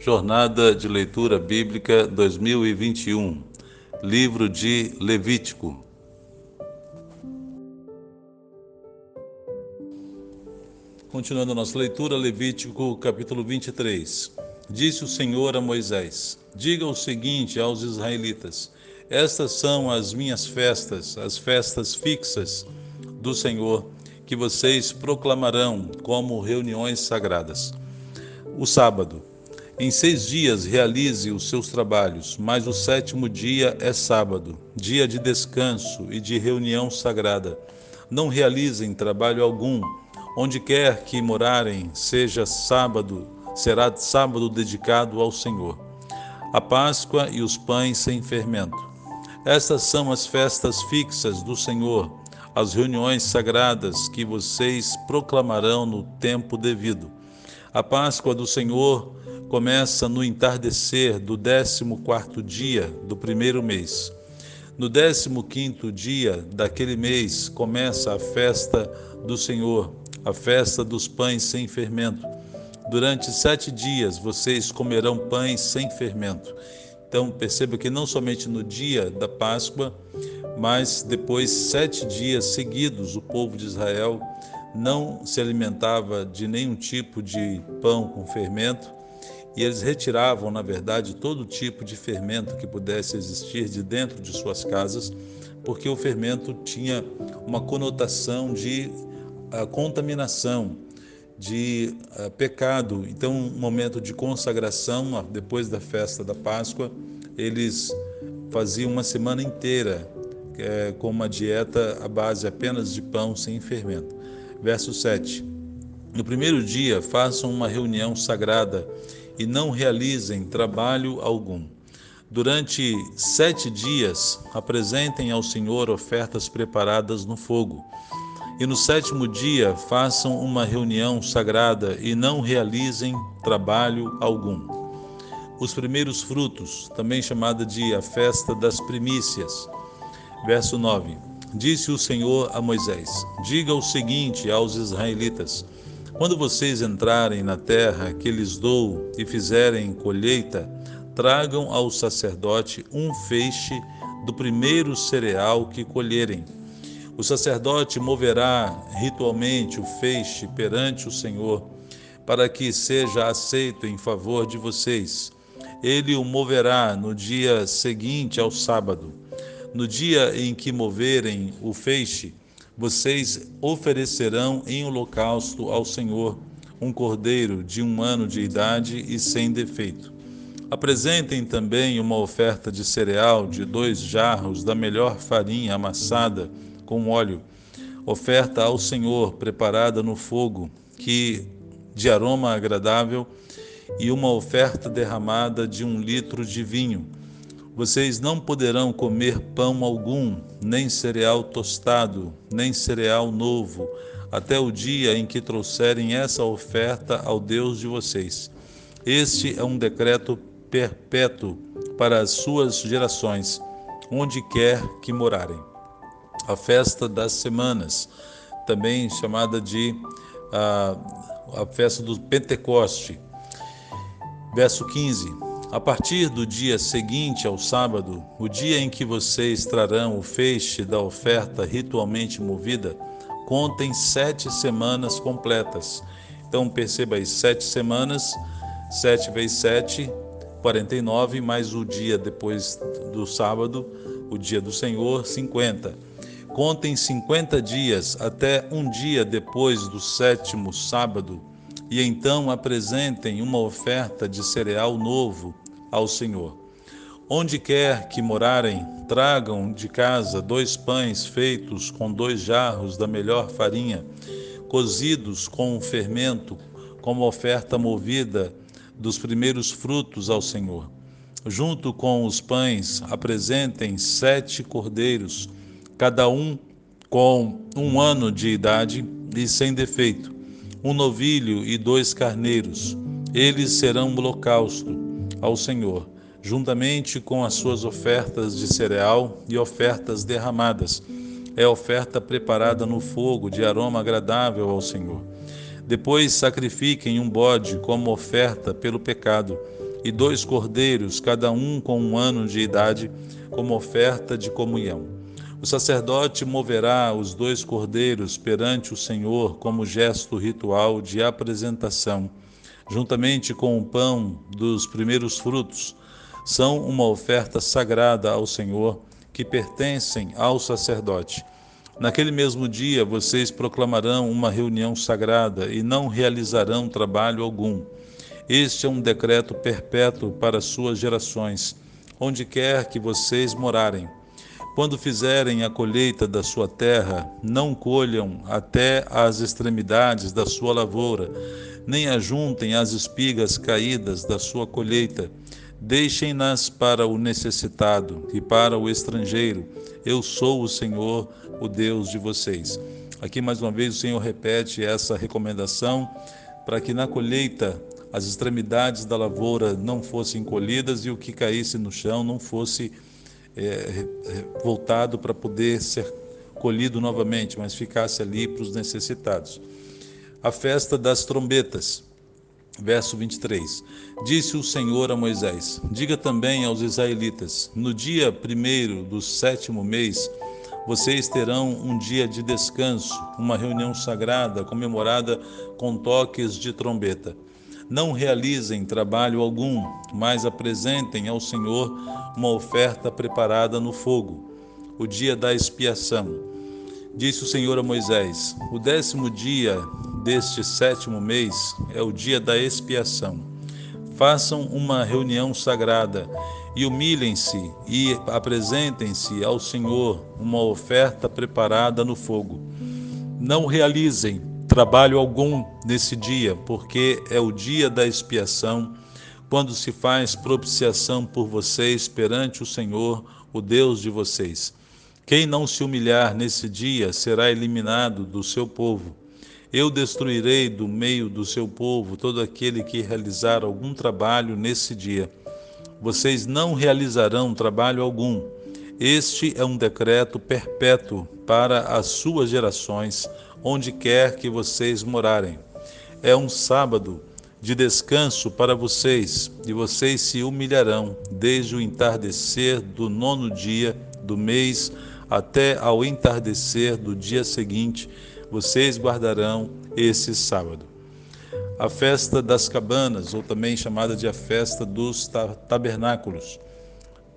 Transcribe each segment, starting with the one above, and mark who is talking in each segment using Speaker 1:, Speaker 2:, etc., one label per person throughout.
Speaker 1: Jornada de Leitura Bíblica 2021, Livro de Levítico. Continuando a nossa leitura, Levítico capítulo 23. Disse o Senhor a Moisés: Diga o seguinte aos israelitas: Estas são as minhas festas, as festas fixas do Senhor, que vocês proclamarão como reuniões sagradas. O sábado em seis dias realize os seus trabalhos, mas o sétimo dia é sábado, dia de descanso e de reunião sagrada. Não realizem trabalho algum. Onde quer que morarem, seja sábado, será sábado dedicado ao Senhor. A Páscoa e os pães sem fermento. Estas são as festas fixas do Senhor, as reuniões sagradas que vocês proclamarão no tempo devido. A Páscoa do Senhor começa no entardecer do décimo quarto dia do primeiro mês. No décimo quinto dia daquele mês começa a festa do Senhor, a festa dos pães sem fermento. Durante sete dias vocês comerão pães sem fermento. Então perceba que não somente no dia da Páscoa, mas depois sete dias seguidos o povo de Israel não se alimentava de nenhum tipo de pão com fermento e eles retiravam, na verdade, todo tipo de fermento que pudesse existir de dentro de suas casas, porque o fermento tinha uma conotação de uh, contaminação, de uh, pecado. Então, um momento de consagração, depois da festa da Páscoa, eles faziam uma semana inteira é, com uma dieta à base apenas de pão sem fermento. Verso 7. No primeiro dia, façam uma reunião sagrada e não realizem trabalho algum. Durante sete dias, apresentem ao Senhor ofertas preparadas no fogo. E no sétimo dia, façam uma reunião sagrada e não realizem trabalho algum. Os primeiros frutos, também chamada de a festa das primícias. Verso 9: Disse o Senhor a Moisés: Diga o seguinte aos israelitas: quando vocês entrarem na terra que lhes dou e fizerem colheita, tragam ao sacerdote um feixe do primeiro cereal que colherem. O sacerdote moverá ritualmente o feixe perante o Senhor, para que seja aceito em favor de vocês. Ele o moverá no dia seguinte ao sábado. No dia em que moverem o feixe, vocês oferecerão em holocausto ao Senhor um cordeiro de um ano de idade e sem defeito. Apresentem também uma oferta de cereal de dois jarros da melhor farinha amassada com óleo, oferta ao Senhor preparada no fogo, que de aroma agradável, e uma oferta derramada de um litro de vinho vocês não poderão comer pão algum, nem cereal tostado, nem cereal novo, até o dia em que trouxerem essa oferta ao Deus de vocês. Este é um decreto perpétuo para as suas gerações, onde quer que morarem. A festa das semanas, também chamada de a, a festa do Pentecoste. Verso 15 a partir do dia seguinte ao sábado, o dia em que vocês trarão o feixe da oferta ritualmente movida, contem sete semanas completas. Então perceba aí, sete semanas, sete vezes sete, quarenta e nove, mais o dia depois do sábado, o dia do Senhor, cinquenta. Contem cinquenta dias até um dia depois do sétimo sábado e então apresentem uma oferta de cereal novo ao Senhor. Onde quer que morarem, tragam de casa dois pães feitos com dois jarros da melhor farinha, cozidos com fermento, como oferta movida dos primeiros frutos ao Senhor. Junto com os pães, apresentem sete cordeiros, cada um com um ano de idade e sem defeito um novilho e dois carneiros. Eles serão um holocausto ao Senhor, juntamente com as suas ofertas de cereal e ofertas derramadas. É oferta preparada no fogo de aroma agradável ao Senhor. Depois sacrifiquem um bode como oferta pelo pecado. e dois cordeiros, cada um com um ano de idade, como oferta de comunhão. O sacerdote moverá os dois cordeiros perante o Senhor como gesto ritual de apresentação, juntamente com o pão dos primeiros frutos. São uma oferta sagrada ao Senhor que pertencem ao sacerdote. Naquele mesmo dia vocês proclamarão uma reunião sagrada e não realizarão trabalho algum. Este é um decreto perpétuo para suas gerações, onde quer que vocês morarem. Quando fizerem a colheita da sua terra, não colham até as extremidades da sua lavoura, nem ajuntem as espigas caídas da sua colheita. Deixem-nas para o necessitado e para o estrangeiro. Eu sou o Senhor, o Deus de vocês. Aqui mais uma vez o Senhor repete essa recomendação para que na colheita as extremidades da lavoura não fossem colhidas e o que caísse no chão não fosse é, voltado para poder ser colhido novamente, mas ficasse ali para os necessitados. A festa das trombetas. Verso 23. Disse o Senhor a Moisés: Diga também aos israelitas: No dia primeiro do sétimo mês, vocês terão um dia de descanso, uma reunião sagrada comemorada com toques de trombeta. Não realizem trabalho algum, mas apresentem ao Senhor uma oferta preparada no fogo, o dia da expiação. Disse o Senhor a Moisés: O décimo dia deste sétimo mês é o dia da expiação. Façam uma reunião sagrada e humilhem-se e apresentem-se ao Senhor uma oferta preparada no fogo. Não realizem trabalho algum nesse dia, porque é o dia da expiação, quando se faz propiciação por vocês perante o Senhor, o Deus de vocês. Quem não se humilhar nesse dia será eliminado do seu povo. Eu destruirei do meio do seu povo todo aquele que realizar algum trabalho nesse dia vocês não realizarão trabalho algum. Este é um decreto perpétuo para as suas gerações, onde quer que vocês morarem. É um sábado de descanso para vocês, e vocês se humilharão desde o entardecer do nono dia do mês até ao entardecer do dia seguinte. Vocês guardarão esse sábado a festa das cabanas, ou também chamada de a festa dos tabernáculos.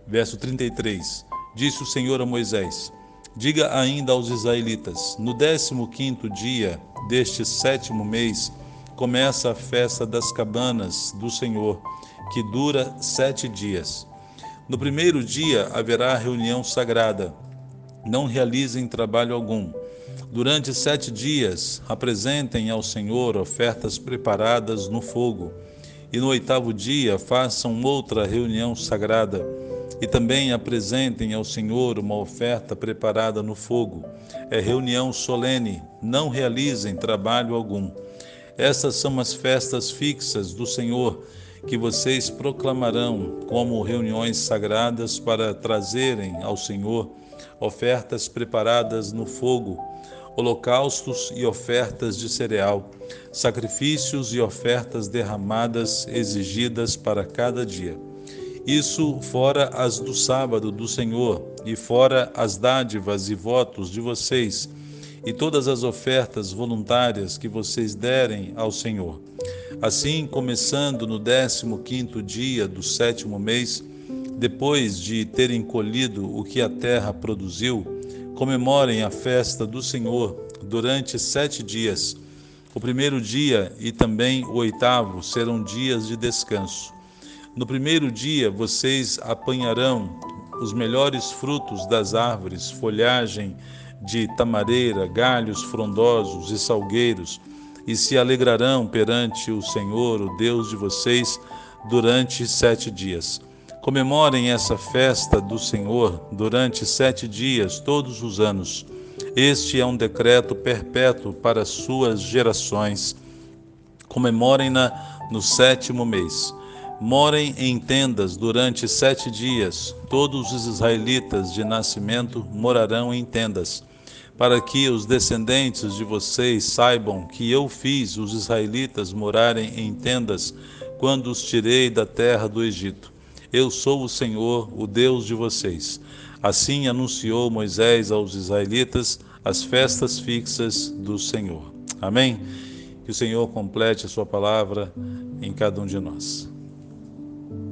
Speaker 1: Verso 33. Disse o Senhor a Moisés: Diga ainda aos israelitas: No décimo quinto dia deste sétimo mês começa a festa das cabanas do Senhor, que dura sete dias. No primeiro dia haverá reunião sagrada. Não realizem trabalho algum Durante sete dias apresentem ao Senhor ofertas preparadas no fogo, e no oitavo dia façam outra reunião sagrada, e também apresentem ao Senhor uma oferta preparada no fogo. É reunião solene, não realizem trabalho algum. Estas são as festas fixas do Senhor que vocês proclamarão como reuniões sagradas para trazerem ao Senhor ofertas preparadas no fogo holocaustos e ofertas de cereal, sacrifícios e ofertas derramadas exigidas para cada dia. Isso fora as do sábado do Senhor, e fora as dádivas e votos de vocês, e todas as ofertas voluntárias que vocês derem ao Senhor. Assim, começando no décimo quinto dia do sétimo mês, depois de terem colhido o que a terra produziu, comemorem a festa do Senhor durante sete dias. O primeiro dia e também o oitavo serão dias de descanso. No primeiro dia vocês apanharão os melhores frutos das árvores, folhagem de tamareira, galhos frondosos e salgueiros, e se alegrarão perante o Senhor, o Deus de vocês, durante sete dias. Comemorem essa festa do Senhor durante sete dias, todos os anos. Este é um decreto perpétuo para suas gerações. Comemorem-na no sétimo mês. Morem em tendas durante sete dias. Todos os israelitas de nascimento morarão em tendas, para que os descendentes de vocês saibam que eu fiz os israelitas morarem em tendas quando os tirei da terra do Egito. Eu sou o Senhor, o Deus de vocês. Assim anunciou Moisés aos israelitas as festas fixas do Senhor. Amém? Que o Senhor complete a sua palavra em cada um de nós.